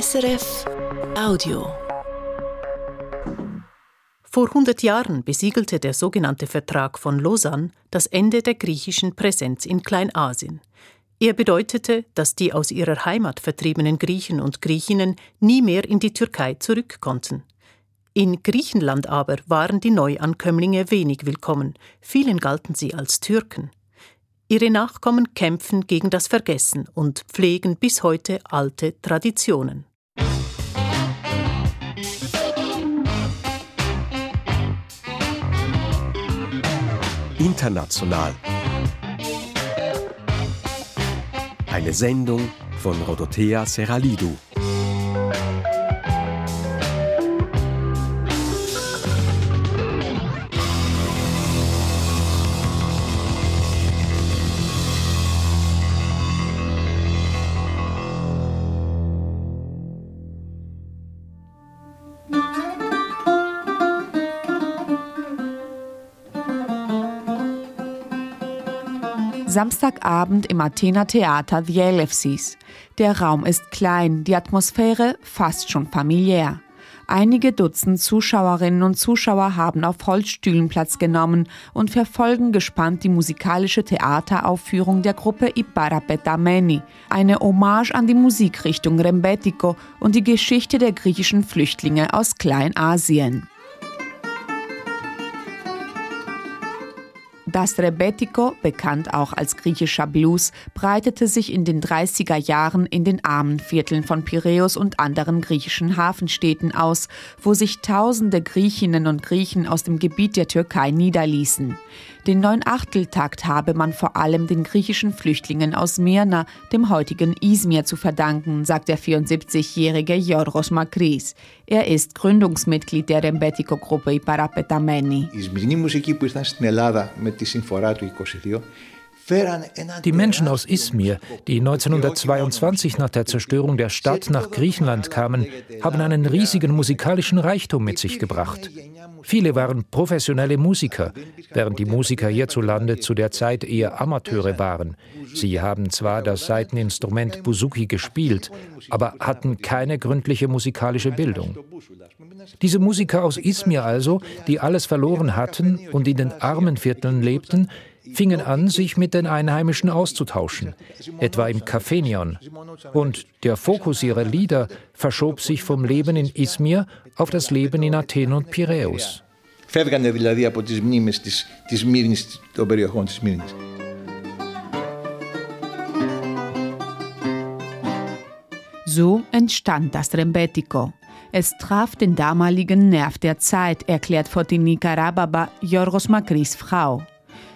SRF Audio. Vor 100 Jahren besiegelte der sogenannte Vertrag von Lausanne das Ende der griechischen Präsenz in Kleinasien. Er bedeutete, dass die aus ihrer Heimat vertriebenen Griechen und Griechinnen nie mehr in die Türkei zurück konnten. In Griechenland aber waren die Neuankömmlinge wenig willkommen, vielen galten sie als Türken. Ihre Nachkommen kämpfen gegen das Vergessen und pflegen bis heute alte Traditionen. International. Eine Sendung von Rodothea Seralidou. Samstagabend im Athener Theater The. Der Raum ist klein, die Atmosphäre fast schon familiär. Einige Dutzend Zuschauerinnen und Zuschauer haben auf Holzstühlen Platz genommen und verfolgen gespannt die musikalische Theateraufführung der Gruppe Ipara Petameni, eine Hommage an die Musikrichtung Rembetiko und die Geschichte der griechischen Flüchtlinge aus Kleinasien. Das Rebetiko, bekannt auch als griechischer Blues, breitete sich in den 30er Jahren in den armen Vierteln von Piräus und anderen griechischen Hafenstädten aus, wo sich tausende Griechinnen und Griechen aus dem Gebiet der Türkei niederließen. Den Neunachteltakt habe man vor allem den griechischen Flüchtlingen aus Myrna, dem heutigen Izmir, zu verdanken, sagt der 74-jährige Jorgos Makris. Er ist Gründungsmitglied der Rebetiko-Gruppe Iparapetameni. Die die Menschen aus Izmir, die 1922 nach der Zerstörung der Stadt nach Griechenland kamen, haben einen riesigen musikalischen Reichtum mit sich gebracht. Viele waren professionelle Musiker, während die Musiker hierzulande zu der Zeit eher Amateure waren. Sie haben zwar das Saiteninstrument Buzuki gespielt, aber hatten keine gründliche musikalische Bildung. Diese Musiker aus Izmir also, die alles verloren hatten und in den armen Vierteln lebten, fingen an, sich mit den Einheimischen auszutauschen, etwa im Cafenion. Und der Fokus ihrer Lieder verschob sich vom Leben in Izmir auf das Leben in Athen und Piräus. Φεύγανε δηλαδή από τις μνήμες της, της Μύρνης, των περιοχών της Μύρνης. So entstand das Rembetiko. es traf den damaligen Nerv der Zeit, erklärt Fotinika Rababa, Yorgos Makris Frau.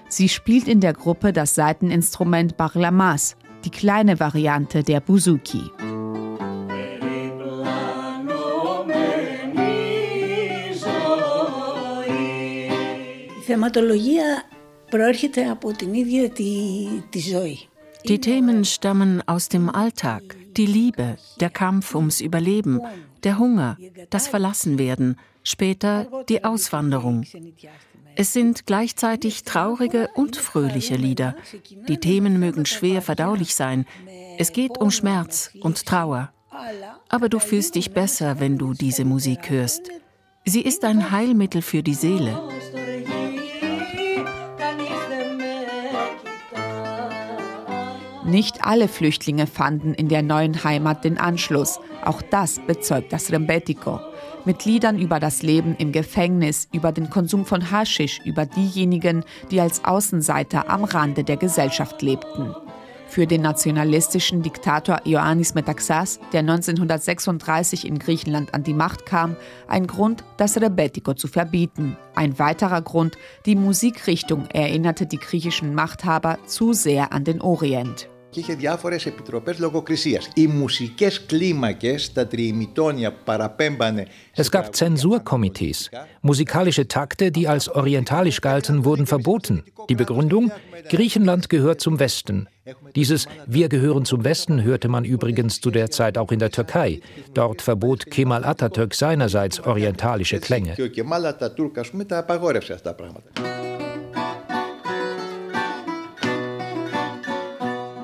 Sie spielt in der Gruppe das Saiteninstrument Barlamas, die kleine Variante der Buzuki. Die Themen stammen aus dem Alltag, die Liebe, der Kampf ums Überleben, der Hunger, das Verlassenwerden, später die Auswanderung. Es sind gleichzeitig traurige und fröhliche Lieder. Die Themen mögen schwer verdaulich sein. Es geht um Schmerz und Trauer. Aber du fühlst dich besser, wenn du diese Musik hörst. Sie ist ein Heilmittel für die Seele. Nicht alle Flüchtlinge fanden in der neuen Heimat den Anschluss. Auch das bezeugt das Rembetiko mit Liedern über das Leben im Gefängnis, über den Konsum von Haschisch, über diejenigen, die als Außenseiter am Rande der Gesellschaft lebten. Für den nationalistischen Diktator Ioannis Metaxas, der 1936 in Griechenland an die Macht kam, ein Grund, das Rebetiko zu verbieten. Ein weiterer Grund, die Musikrichtung erinnerte die griechischen Machthaber zu sehr an den Orient και είχε διάφορες επιτροπές λογοκρισίας. Οι μουσικές κλίμακες, τα τριημιτόνια παραπέμπανε... Es gab Zensurkomitees. Musikalische Takte, die als orientalisch galten, wurden verboten. Die Begründung? Griechenland gehört zum Westen. Dieses Wir gehören zum Westen hörte man übrigens zu der Zeit auch in der Türkei. Dort verbot Kemal Atatürk seinerseits orientalische Klänge.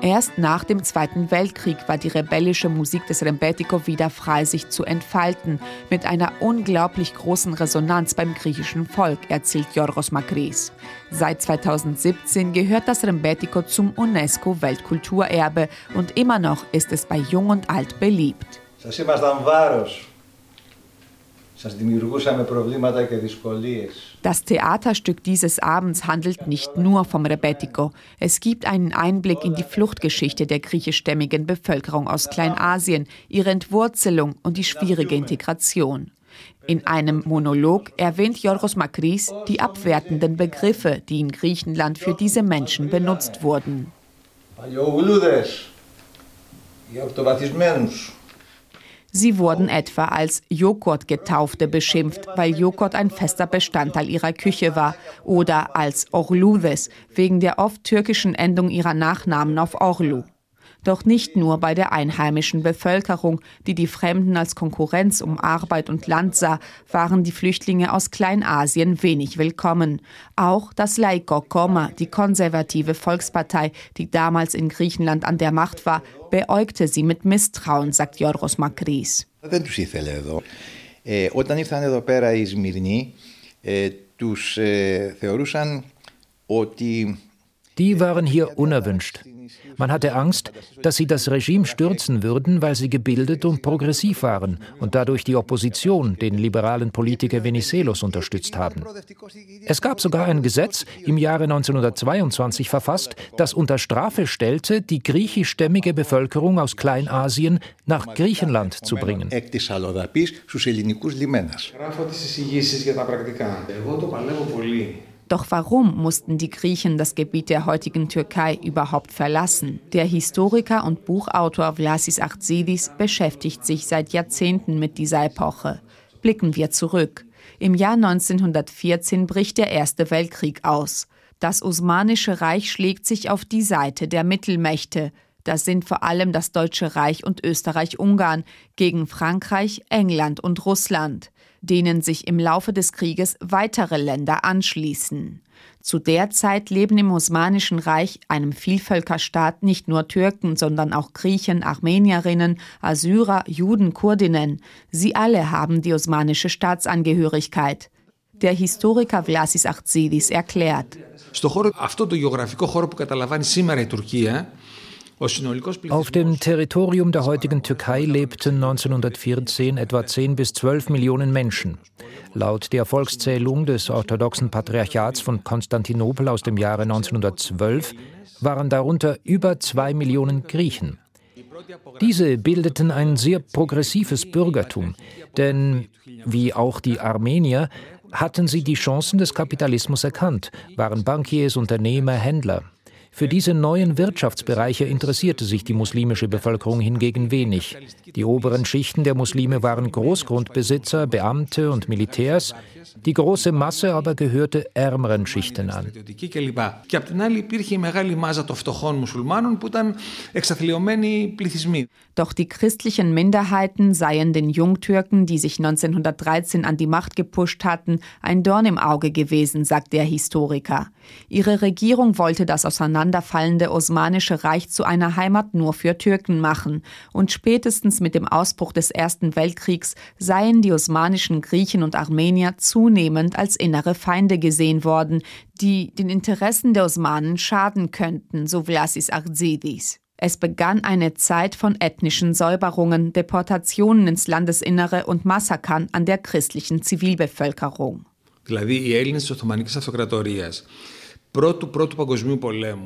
Erst nach dem Zweiten Weltkrieg war die rebellische Musik des Rembetiko wieder frei, sich zu entfalten, mit einer unglaublich großen Resonanz beim griechischen Volk, erzählt Yorgos Makris. Seit 2017 gehört das Rembetiko zum UNESCO-Weltkulturerbe und immer noch ist es bei Jung und Alt beliebt. Das Theaterstück dieses Abends handelt nicht nur vom Rebetiko. Es gibt einen Einblick in die Fluchtgeschichte der griechischstämmigen Bevölkerung aus Kleinasien, ihre Entwurzelung und die schwierige Integration. In einem Monolog erwähnt Yorgos Makris die abwertenden Begriffe, die in Griechenland für diese Menschen benutzt wurden. Sie wurden etwa als Joghurt-Getaufte beschimpft, weil Joghurt ein fester Bestandteil ihrer Küche war, oder als Orludes wegen der oft türkischen Endung ihrer Nachnamen auf Orlu. Doch nicht nur bei der einheimischen Bevölkerung, die die Fremden als Konkurrenz um Arbeit und Land sah, waren die Flüchtlinge aus Kleinasien wenig willkommen. Auch das Laiko Koma, die konservative Volkspartei, die damals in Griechenland an der Macht war, beäugte sie mit Misstrauen, sagt Yorgos Makris. Δεν τους ήθελε εδώ. Ε, όταν ήρθαν εδώ πέρα οι Σμυρνοί, ε, τους ε, θεωρούσαν ότι die waren hier unerwünscht. Man hatte Angst, dass sie das Regime stürzen würden, weil sie gebildet und progressiv waren und dadurch die Opposition, den liberalen Politiker Venizelos, unterstützt haben. Es gab sogar ein Gesetz, im Jahre 1922 verfasst, das unter Strafe stellte, die griechischstämmige Bevölkerung aus Kleinasien nach Griechenland zu bringen. Doch warum mussten die Griechen das Gebiet der heutigen Türkei überhaupt verlassen? Der Historiker und Buchautor Vlasis Artzidis beschäftigt sich seit Jahrzehnten mit dieser Epoche. Blicken wir zurück. Im Jahr 1914 bricht der Erste Weltkrieg aus. Das Osmanische Reich schlägt sich auf die Seite der Mittelmächte. Das sind vor allem das Deutsche Reich und Österreich-Ungarn gegen Frankreich, England und Russland denen sich im Laufe des Krieges weitere Länder anschließen. Zu der Zeit leben im Osmanischen Reich, einem Vielvölkerstaat, nicht nur Türken, sondern auch Griechen, Armenierinnen, Assyrer, Juden, Kurdinnen. Sie alle haben die osmanische Staatsangehörigkeit. Der Historiker Vlasis Achtzidis erklärt. Στο χώρο, αυτό το γεωγραφικό χώρο που καταλαμβάνει σήμερα η Τουρκία, auf dem Territorium der heutigen Türkei lebten 1914 etwa 10 bis 12 Millionen Menschen. Laut der Volkszählung des orthodoxen Patriarchats von Konstantinopel aus dem Jahre 1912 waren darunter über zwei Millionen Griechen. Diese bildeten ein sehr progressives Bürgertum, denn wie auch die Armenier hatten sie die Chancen des Kapitalismus erkannt, waren Bankiers, Unternehmer, Händler. Für diese neuen Wirtschaftsbereiche interessierte sich die muslimische Bevölkerung hingegen wenig. Die oberen Schichten der Muslime waren Großgrundbesitzer, Beamte und Militärs, die große Masse aber gehörte ärmeren Schichten an. Doch die christlichen Minderheiten seien den Jungtürken, die sich 1913 an die Macht gepusht hatten, ein Dorn im Auge gewesen, sagt der Historiker. Ihre Regierung wollte das auseinanderfallende Osmanische Reich zu einer Heimat nur für Türken machen, und spätestens mit dem Ausbruch des Ersten Weltkriegs seien die osmanischen Griechen und Armenier zunehmend als innere Feinde gesehen worden, die den Interessen der Osmanen schaden könnten, so Vlasis Arzidis. Es begann eine Zeit von ethnischen Säuberungen, Deportationen ins Landesinnere und Massakern an der christlichen Zivilbevölkerung Δηλαδή οι Έλληνες της Οθωμανικής Αυτοκρατορίας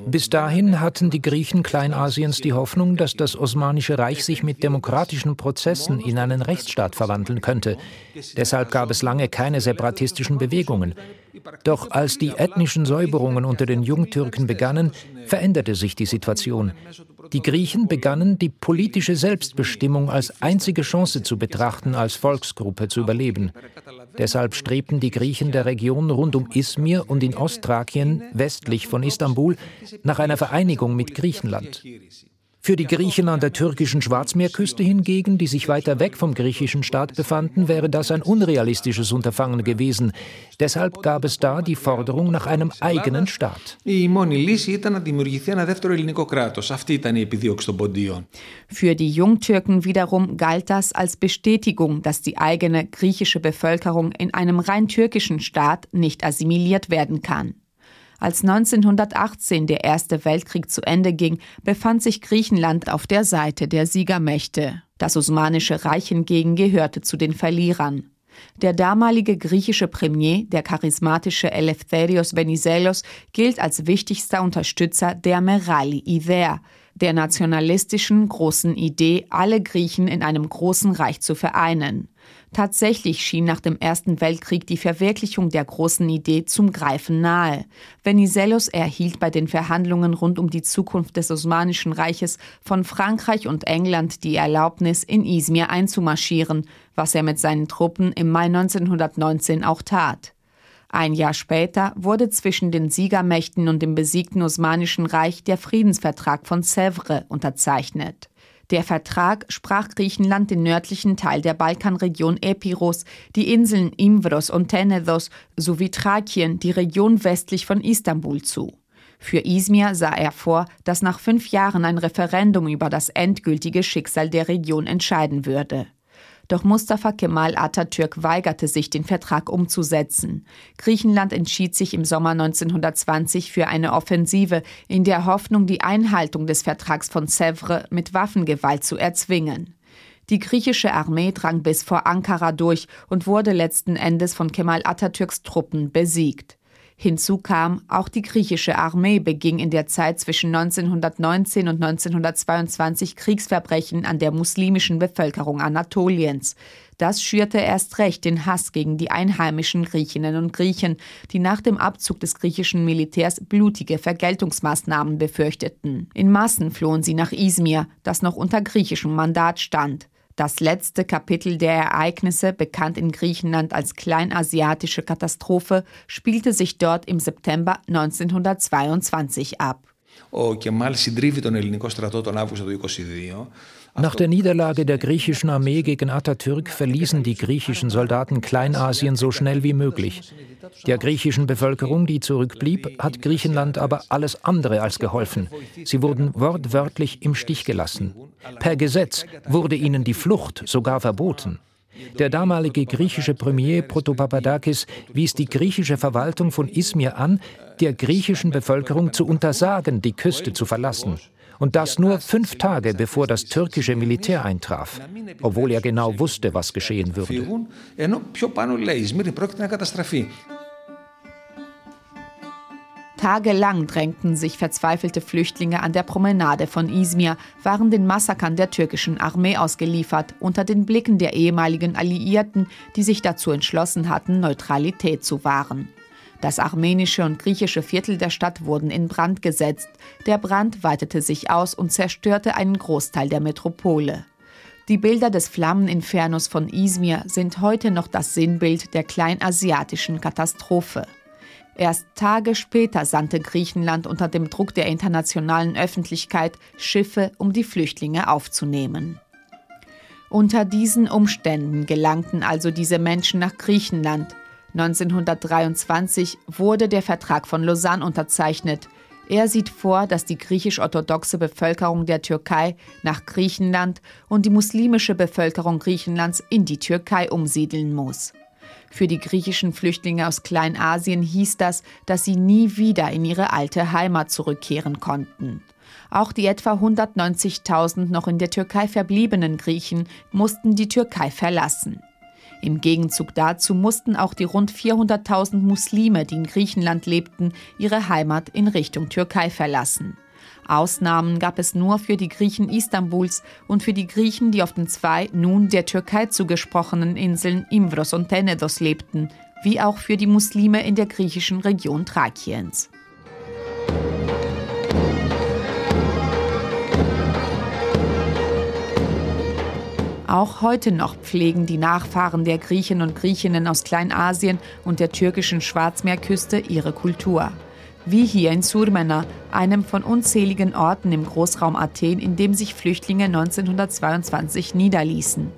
bis dahin hatten die Griechen Kleinasiens die Hoffnung, dass das Osmanische Reich sich mit demokratischen Prozessen in einen Rechtsstaat verwandeln könnte. Deshalb gab es lange keine separatistischen Bewegungen. Doch als die ethnischen Säuberungen unter den Jungtürken begannen, veränderte sich die Situation. Die Griechen begannen, die politische Selbstbestimmung als einzige Chance zu betrachten, als Volksgruppe zu überleben. Deshalb strebten die Griechen der Region rund um Izmir und in Ostthrakien, westlich von Istanbul, nach einer Vereinigung mit Griechenland. Für die Griechen an der türkischen Schwarzmeerküste hingegen, die sich weiter weg vom griechischen Staat befanden, wäre das ein unrealistisches Unterfangen gewesen. Deshalb gab es da die Forderung nach einem eigenen Staat. Für die Jungtürken wiederum galt das als Bestätigung, dass die eigene griechische Bevölkerung in einem rein türkischen Staat nicht assimiliert werden kann. Als 1918 der Erste Weltkrieg zu Ende ging, befand sich Griechenland auf der Seite der Siegermächte. Das Osmanische Reich hingegen gehörte zu den Verlierern. Der damalige griechische Premier, der charismatische Eleftherios Venizelos, gilt als wichtigster Unterstützer der Merali Idea, der nationalistischen großen Idee, alle Griechen in einem großen Reich zu vereinen. Tatsächlich schien nach dem Ersten Weltkrieg die Verwirklichung der großen Idee zum Greifen nahe. Venizelos erhielt bei den Verhandlungen rund um die Zukunft des Osmanischen Reiches von Frankreich und England die Erlaubnis, in Izmir einzumarschieren, was er mit seinen Truppen im Mai 1919 auch tat. Ein Jahr später wurde zwischen den Siegermächten und dem besiegten Osmanischen Reich der Friedensvertrag von Sèvres unterzeichnet. Der Vertrag sprach Griechenland den nördlichen Teil der Balkanregion Epiros, die Inseln Imbros und Tenedos sowie Thrakien, die Region westlich von Istanbul zu. Für Izmir sah er vor, dass nach fünf Jahren ein Referendum über das endgültige Schicksal der Region entscheiden würde. Doch Mustafa Kemal Atatürk weigerte sich, den Vertrag umzusetzen. Griechenland entschied sich im Sommer 1920 für eine Offensive in der Hoffnung, die Einhaltung des Vertrags von Sèvres mit Waffengewalt zu erzwingen. Die griechische Armee drang bis vor Ankara durch und wurde letzten Endes von Kemal Atatürks Truppen besiegt. Hinzu kam, auch die griechische Armee beging in der Zeit zwischen 1919 und 1922 Kriegsverbrechen an der muslimischen Bevölkerung Anatoliens. Das schürte erst recht den Hass gegen die einheimischen Griechinnen und Griechen, die nach dem Abzug des griechischen Militärs blutige Vergeltungsmaßnahmen befürchteten. In Massen flohen sie nach Izmir, das noch unter griechischem Mandat stand Das letzte Kapitel der Ereignisse, bekannt in Griechenland als Kleinasiatische Katastrophe, spielte sich dort im September 1922 ab. Ο Κεμάλ συντρίβει τον ελληνικό στρατό τον Αύγουστο του 22 nach der Niederlage der griechischen Armee gegen Atatürk verließen die griechischen Soldaten Kleinasien so schnell wie möglich. Der griechischen Bevölkerung, die zurückblieb, hat Griechenland aber alles andere als geholfen. Sie wurden wortwörtlich im Stich gelassen. Per Gesetz wurde ihnen die Flucht sogar verboten. Der damalige griechische Premier Protopapadakis wies die griechische Verwaltung von Izmir an, der griechischen Bevölkerung zu untersagen, die Küste zu verlassen. Und das nur fünf Tage bevor das türkische Militär eintraf, obwohl er genau wusste, was geschehen würde. Tagelang drängten sich verzweifelte Flüchtlinge an der Promenade von Izmir, waren den Massakern der türkischen Armee ausgeliefert, unter den Blicken der ehemaligen Alliierten, die sich dazu entschlossen hatten, Neutralität zu wahren. Das armenische und griechische Viertel der Stadt wurden in Brand gesetzt. Der Brand weitete sich aus und zerstörte einen Großteil der Metropole. Die Bilder des Flammeninfernos von Izmir sind heute noch das Sinnbild der kleinasiatischen Katastrophe. Erst Tage später sandte Griechenland unter dem Druck der internationalen Öffentlichkeit Schiffe, um die Flüchtlinge aufzunehmen. Unter diesen Umständen gelangten also diese Menschen nach Griechenland, 1923 wurde der Vertrag von Lausanne unterzeichnet. Er sieht vor, dass die griechisch-orthodoxe Bevölkerung der Türkei nach Griechenland und die muslimische Bevölkerung Griechenlands in die Türkei umsiedeln muss. Für die griechischen Flüchtlinge aus Kleinasien hieß das, dass sie nie wieder in ihre alte Heimat zurückkehren konnten. Auch die etwa 190.000 noch in der Türkei verbliebenen Griechen mussten die Türkei verlassen. Im Gegenzug dazu mussten auch die rund 400.000 Muslime, die in Griechenland lebten, ihre Heimat in Richtung Türkei verlassen. Ausnahmen gab es nur für die Griechen Istanbuls und für die Griechen, die auf den zwei nun der Türkei zugesprochenen Inseln Imbros und Tenedos lebten, wie auch für die Muslime in der griechischen Region Thrakiens. Auch heute noch pflegen die Nachfahren der Griechen und Griechinnen aus Kleinasien und der türkischen Schwarzmeerküste ihre Kultur. Wie hier in Surmena, einem von unzähligen Orten im Großraum Athen, in dem sich Flüchtlinge 1922 niederließen.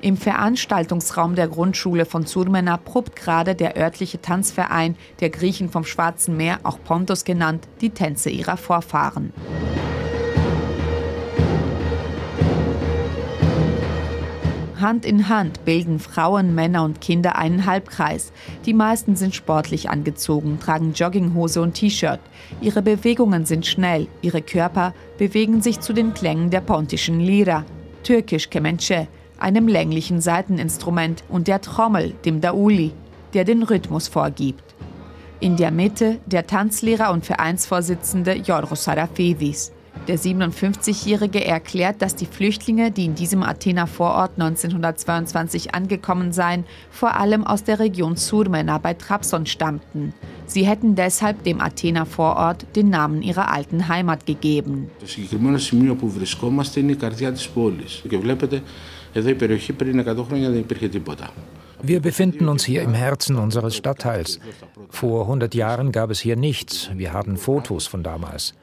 Im Veranstaltungsraum der Grundschule von Surmena probt gerade der örtliche Tanzverein der Griechen vom Schwarzen Meer, auch Pontos genannt, die Tänze ihrer Vorfahren. Hand in Hand bilden Frauen, Männer und Kinder einen Halbkreis. Die meisten sind sportlich angezogen, tragen Jogginghose und T-Shirt. Ihre Bewegungen sind schnell, ihre Körper bewegen sich zu den Klängen der pontischen Lira, türkisch Kemençe, einem länglichen Saiteninstrument, und der Trommel, dem Dauli, der den Rhythmus vorgibt. In der Mitte der Tanzlehrer und Vereinsvorsitzende Yorgos Sarafidis. Der 57-Jährige erklärt, dass die Flüchtlinge, die in diesem Athener Vorort 1922 angekommen seien, vor allem aus der Region Surmena bei Trabzon stammten. Sie hätten deshalb dem Athener Vorort den Namen ihrer alten Heimat gegeben. Das συγκεκριμένο σημείο που βρισκόμαστε είναι η καρδιά της πόλης. Και βλέπετε, εδώ η περιοχή πριν 100 χρόνια δεν υπήρχε τίποτα. Wir befinden uns hier im Herzen unseres Stadtteils. Vor 100 Jahren gab es hier nichts. Wir haben Fotos von damals.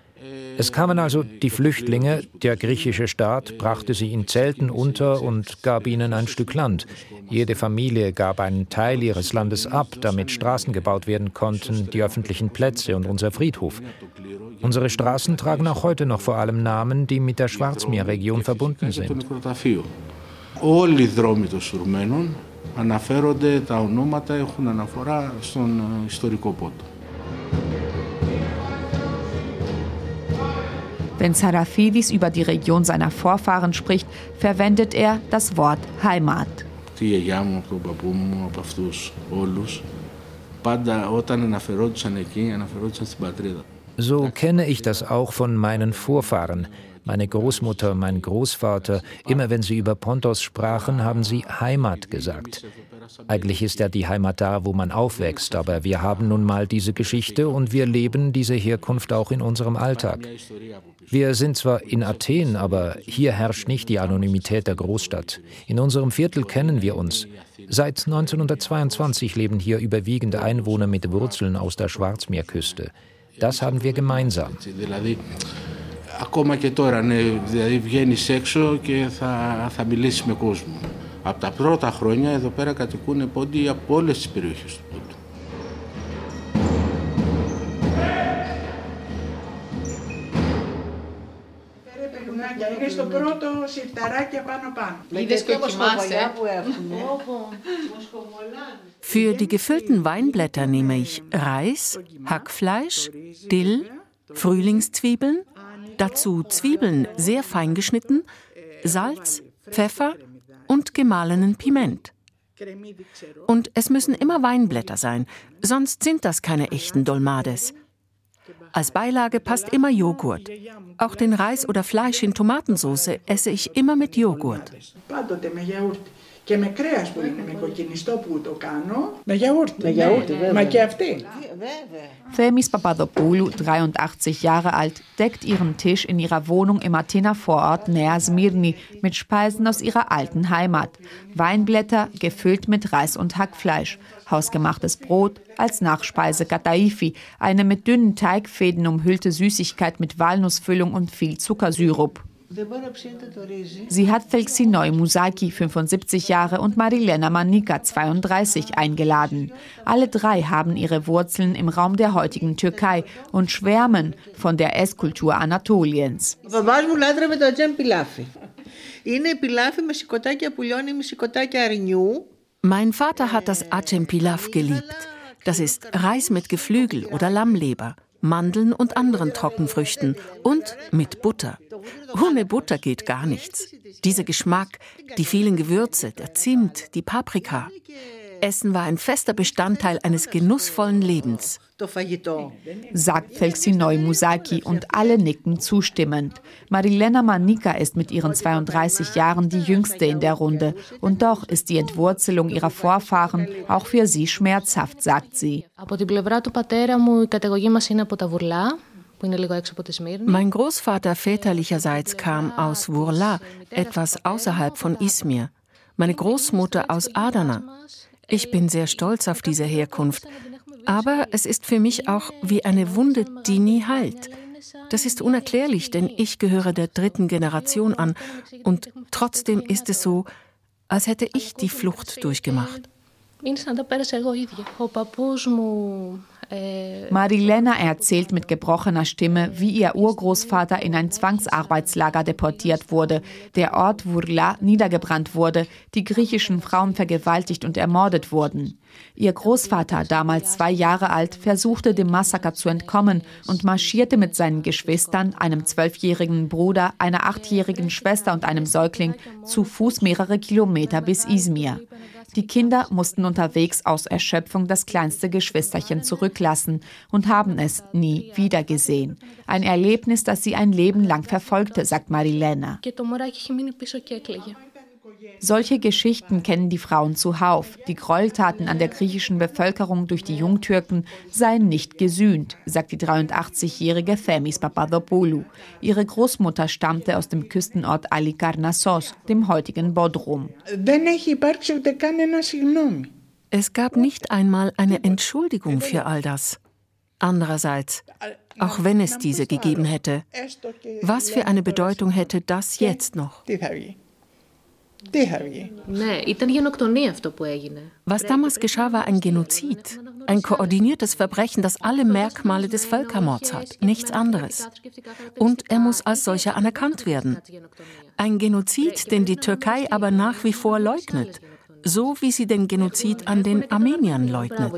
Es kamen also die Flüchtlinge, der griechische Staat brachte sie in Zelten unter und gab ihnen ein Stück Land. Jede Familie gab einen Teil ihres Landes ab, damit Straßen gebaut werden konnten, die öffentlichen Plätze und unser Friedhof. Unsere Straßen tragen auch heute noch vor allem Namen, die mit der Schwarzmeerregion verbunden sind. Όλοι οι δρόμοι των Σουρμένων αναφέρονται, τα ονόματα έχουν αναφορά στον ιστορικό πότο. Wenn Sarafidis über die Region seiner Vorfahren spricht, verwendet er das Wort Heimat. So kenne ich das auch von meinen Vorfahren. Meine Großmutter, mein Großvater, immer wenn sie über Pontos sprachen, haben sie Heimat gesagt. Eigentlich ist ja die Heimat da, wo man aufwächst, aber wir haben nun mal diese Geschichte und wir leben diese Herkunft auch in unserem Alltag. Wir sind zwar in Athen, aber hier herrscht nicht die Anonymität der Großstadt. In unserem Viertel kennen wir uns. Seit 1922 leben hier überwiegend Einwohner mit Wurzeln aus der Schwarzmeerküste. Das haben wir gemeinsam. Ακόμα και τώρα, ναι, δηλαδή βγαίνεις έξω και θα, θα μιλήσεις με κόσμο. Από τα πρώτα χρόνια εδώ πέρα κατοικούν πόντι από όλες τις περιοχές του Πόντου. Είναι στο πρώτο σιρταράκι πάνω πάνω. Für die gefüllten Weinblätter nehme ich Reis, Hackfleisch, Dill, Frühlingszwiebeln, dazu Zwiebeln sehr fein geschnitten, Salz, Pfeffer und gemahlenen Piment. Und es müssen immer Weinblätter sein, sonst sind das keine echten Dolmades. Als Beilage passt immer Joghurt. Auch den Reis oder Fleisch in Tomatensauce esse ich immer mit Joghurt Και με κρέας που είναι, με κοκκινιστό που το κάνω, με γιαούρτι. Με γιαούρτι, βέβαια. Μα και αυτή. Themis Papadopoulou, 83 Jahre alt, deckt ihren Tisch in ihrer Wohnung im Athener Vorort Nea Smirni mit Speisen aus ihrer alten Heimat. Weinblätter gefüllt mit Reis und Hackfleisch, hausgemachtes Brot, als Nachspeise Kataifi, eine mit dünnen Teigfäden umhüllte Süßigkeit mit Walnussfüllung und viel Zuckersyrup. Sie hat Felxinoi Musaki, 75 Jahre, und Marilena Manika, 32, eingeladen. Alle drei haben ihre Wurzeln im Raum der heutigen Türkei und schwärmen von der Esskultur Anatoliens. Mein Vater hat das Acem Pilaf geliebt. Das ist Reis mit Geflügel oder Lammleber. Mandeln und anderen Trockenfrüchten und mit Butter. Ohne Butter geht gar nichts. Dieser Geschmack, die vielen Gewürze, der Zimt, die Paprika. Essen war ein fester Bestandteil eines genussvollen Lebens sagt Felsinoi Musaki und alle nicken zustimmend. Marilena Manika ist mit ihren 32 Jahren die jüngste in der Runde und doch ist die Entwurzelung ihrer Vorfahren auch für sie schmerzhaft, sagt sie. Mein Großvater väterlicherseits kam aus Wurla, etwas außerhalb von Izmir. Meine Großmutter aus Adana. Ich bin sehr stolz auf diese Herkunft. Aber es ist für mich auch wie eine Wunde, die nie heilt. Das ist unerklärlich, denn ich gehöre der dritten Generation an und trotzdem ist es so, als hätte ich die Flucht durchgemacht. Marilena erzählt mit gebrochener Stimme, wie ihr Urgroßvater in ein Zwangsarbeitslager deportiert wurde, der Ort Wurla niedergebrannt wurde, die griechischen Frauen vergewaltigt und ermordet wurden. Ihr Großvater, damals zwei Jahre alt, versuchte dem Massaker zu entkommen und marschierte mit seinen Geschwistern, einem zwölfjährigen Bruder, einer achtjährigen Schwester und einem Säugling zu Fuß mehrere Kilometer bis Izmir. Die Kinder mussten unterwegs aus Erschöpfung das kleinste Geschwisterchen zurücklassen und haben es nie wiedergesehen. Ein Erlebnis, das sie ein Leben lang verfolgte, sagt Marilena. Solche Geschichten kennen die Frauen zuhauf. Die Gräueltaten an der griechischen Bevölkerung durch die Jungtürken seien nicht gesühnt, sagt die 83-jährige Themis Papadopoulou. Ihre Großmutter stammte aus dem Küstenort Alikarnassos, dem heutigen Bodrum. Es gab nicht einmal eine Entschuldigung für all das. Andererseits, auch wenn es diese gegeben hätte, was für eine Bedeutung hätte das jetzt noch? Was damals geschah, war ein Genozid, ein koordiniertes Verbrechen, das alle Merkmale des Völkermords hat, nichts anderes. Und er muss als solcher anerkannt werden. Ein Genozid, den die Türkei aber nach wie vor leugnet, so wie sie den Genozid an den Armeniern leugnet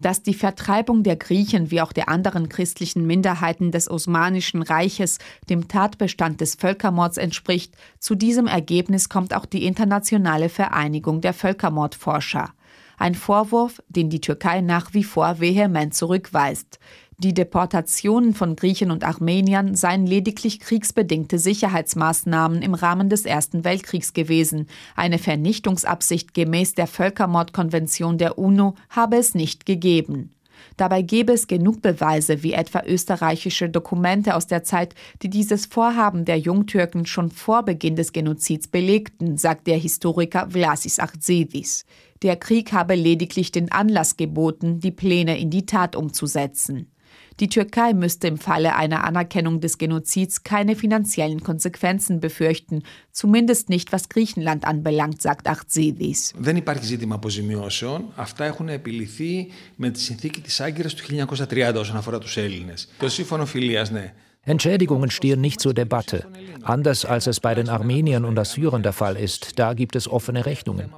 dass die Vertreibung der Griechen wie auch der anderen christlichen Minderheiten des Osmanischen Reiches dem Tatbestand des Völkermords entspricht, zu diesem Ergebnis kommt auch die Internationale Vereinigung der Völkermordforscher. Ein Vorwurf, den die Türkei nach wie vor vehement zurückweist. Die Deportationen von Griechen und Armeniern seien lediglich kriegsbedingte Sicherheitsmaßnahmen im Rahmen des Ersten Weltkriegs gewesen. Eine Vernichtungsabsicht gemäß der Völkermordkonvention der UNO habe es nicht gegeben. Dabei gäbe es genug Beweise, wie etwa österreichische Dokumente aus der Zeit, die dieses Vorhaben der Jungtürken schon vor Beginn des Genozids belegten, sagt der Historiker Vlasis Achtzidis. Der Krieg habe lediglich den Anlass geboten, die Pläne in die Tat umzusetzen. Die Türkei müsste im Falle einer Anerkennung des Genozids keine finanziellen Konsequenzen befürchten, zumindest nicht was Griechenland anbelangt, sagt Achtzidis. Δεν υπάρχει ζήτημα αποζημιώσεων. Αυτά έχουν επιληθεί με τη συνθήκη της Άγκυρας του 1930 όσον αφορά τους Έλληνες. Το σύμφωνο φιλίας, ναι. Entschädigungen stehen nicht zur Debatte. Anders als es bei den Armeniern und Assyrern der Fall ist, da gibt es offene Rechnungen.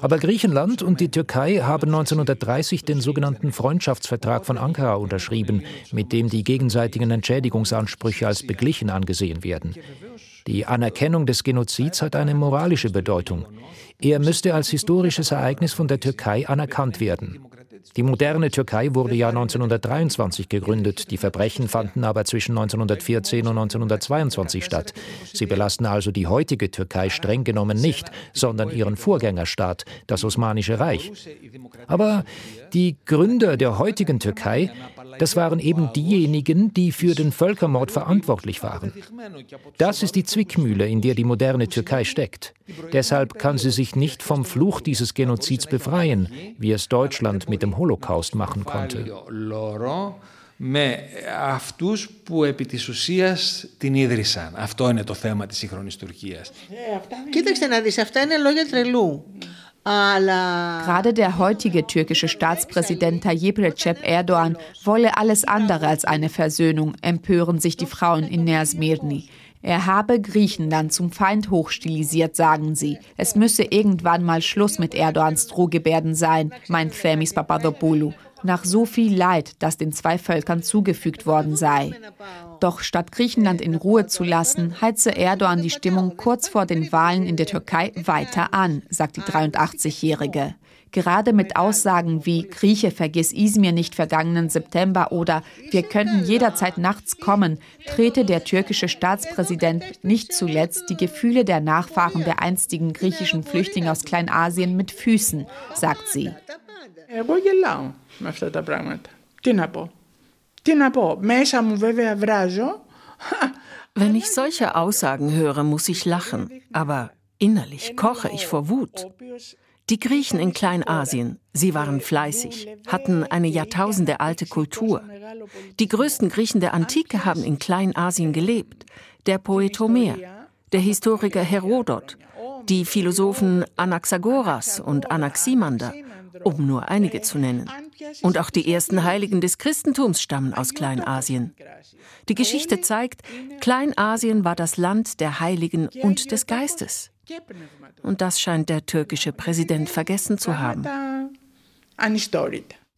Aber Griechenland und die Türkei haben 1930 den sogenannten Freundschaftsvertrag von Ankara unterschrieben, mit dem die gegenseitigen Entschädigungsansprüche als beglichen angesehen werden. Die Anerkennung des Genozids hat eine moralische Bedeutung. Er müsste als historisches Ereignis von der Türkei anerkannt werden. Die moderne Türkei wurde ja 1923 gegründet, die Verbrechen fanden aber zwischen 1914 und 1922 statt. Sie belasten also die heutige Türkei streng genommen nicht, sondern ihren Vorgängerstaat, das Osmanische Reich. Aber die Gründer der heutigen Türkei das waren eben diejenigen, die für den Völkermord verantwortlich waren. Das ist die Zwickmühle, in der die moderne Türkei steckt. Deshalb kann sie sich nicht vom Fluch dieses Genozids befreien, wie es Deutschland mit dem Holocaust machen konnte. με αυτούς που επί της ουσίας την ίδρυσαν. Αυτό είναι το θέμα της σύγχρονης Τουρκίας. Κοίταξε να δεις, αυτά είναι λόγια τρελού. Gerade der heutige türkische Staatspräsident Tayyip Recep Erdogan wolle alles andere als eine Versöhnung, empören sich die Frauen in Neasmirni. Er habe Griechenland zum Feind hochstilisiert, sagen sie. Es müsse irgendwann mal Schluss mit Erdogans Drohgebärden sein, meint Themis Papadopoulou nach so viel Leid, das den zwei Völkern zugefügt worden sei. Doch statt Griechenland in Ruhe zu lassen, heize Erdogan die Stimmung kurz vor den Wahlen in der Türkei weiter an, sagt die 83-Jährige. Gerade mit Aussagen wie Grieche vergiss Izmir nicht vergangenen September oder wir könnten jederzeit nachts kommen, trete der türkische Staatspräsident nicht zuletzt die Gefühle der Nachfahren der einstigen griechischen Flüchtlinge aus Kleinasien mit Füßen, sagt sie. Wenn ich solche Aussagen höre, muss ich lachen, aber innerlich koche ich vor Wut. Die Griechen in Kleinasien, sie waren fleißig, hatten eine jahrtausendealte Kultur. Die größten Griechen der Antike haben in Kleinasien gelebt. Der Poet Homer, der Historiker Herodot, die Philosophen Anaxagoras und Anaximander, um nur einige zu nennen. Und auch die ersten Heiligen des Christentums stammen aus Kleinasien. Die Geschichte zeigt, Kleinasien war das Land der Heiligen und des Geistes. Und das scheint der türkische Präsident vergessen zu haben.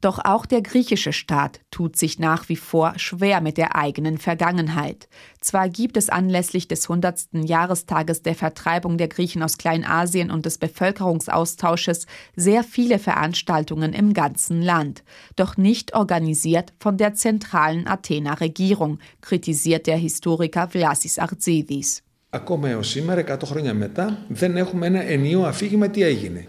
Doch auch der griechische Staat tut sich nach wie vor schwer mit der eigenen Vergangenheit. Zwar gibt es anlässlich des 100. Jahrestages der Vertreibung der Griechen aus Kleinasien und des Bevölkerungsaustausches sehr viele Veranstaltungen im ganzen Land, doch nicht organisiert von der zentralen Athener Regierung, kritisiert der Historiker Vlasis Artzidis. Ακόμα έως σήμερα, 100 χρόνια μετά, δεν έχουμε ένα ενίο αφήγημα τι έγινε.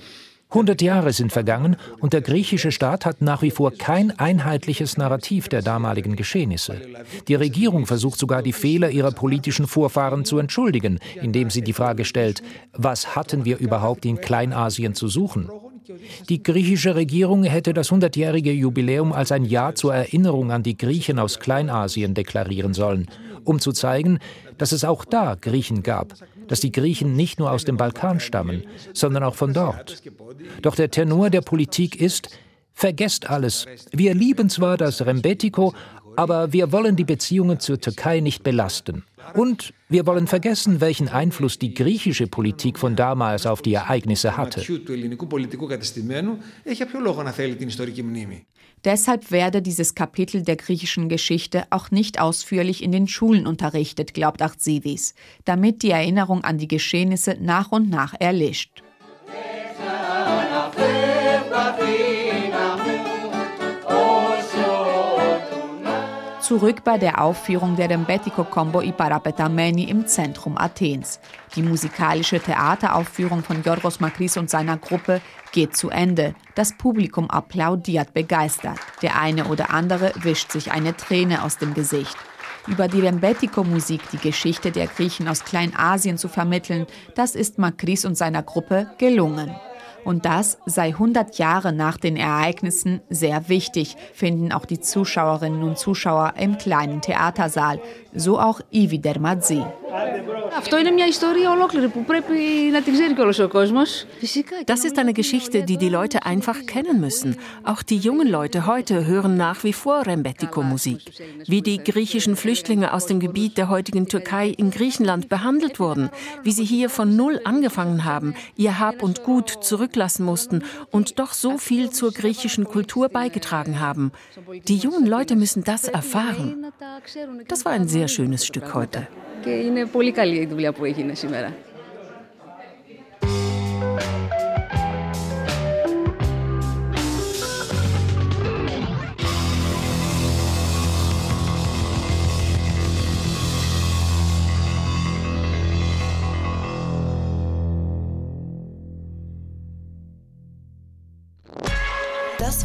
100 Jahre sind vergangen und der griechische Staat hat nach wie vor kein einheitliches Narrativ der damaligen Geschehnisse. Die Regierung versucht sogar die Fehler ihrer politischen Vorfahren zu entschuldigen, indem sie die Frage stellt, was hatten wir überhaupt in Kleinasien zu suchen? Die griechische Regierung hätte das 100-jährige Jubiläum als ein Jahr zur Erinnerung an die Griechen aus Kleinasien deklarieren sollen, um zu zeigen, dass es auch da Griechen gab, dass die Griechen nicht nur aus dem Balkan stammen, sondern auch von dort. Doch der Tenor der Politik ist, vergesst alles. Wir lieben zwar das Rembetiko, aber wir wollen die Beziehungen zur Türkei nicht belasten. Und wir wollen vergessen, welchen Einfluss die griechische Politik von damals auf die Ereignisse hatte. Deshalb werde dieses Kapitel der griechischen Geschichte auch nicht ausführlich in den Schulen unterrichtet, glaubt Achtzidis, damit die Erinnerung an die Geschehnisse nach und nach erlischt. Zurück bei der Aufführung der Rembetiko Combo I Parapetameni im Zentrum Athens. Die musikalische Theateraufführung von Yorgos Makris und seiner Gruppe geht zu Ende. Das Publikum applaudiert begeistert. Der eine oder andere wischt sich eine Träne aus dem Gesicht. Über die Rembetiko-Musik die Geschichte der Griechen aus Kleinasien zu vermitteln, das ist Makris und seiner Gruppe gelungen. Und das sei 100 Jahre nach den Ereignissen sehr wichtig, finden auch die Zuschauerinnen und Zuschauer im kleinen Theatersaal, so auch Ivi Dermadzi. Das ist eine Geschichte, die die Leute einfach kennen müssen. Auch die jungen Leute heute hören nach wie vor Rembetiko-Musik. Wie die griechischen Flüchtlinge aus dem Gebiet der heutigen Türkei in Griechenland behandelt wurden, wie sie hier von Null angefangen haben, ihr Hab und Gut zurücklassen mussten und doch so viel zur griechischen Kultur beigetragen haben. Die jungen Leute müssen das erfahren. Das war ein sehr schönes Stück heute.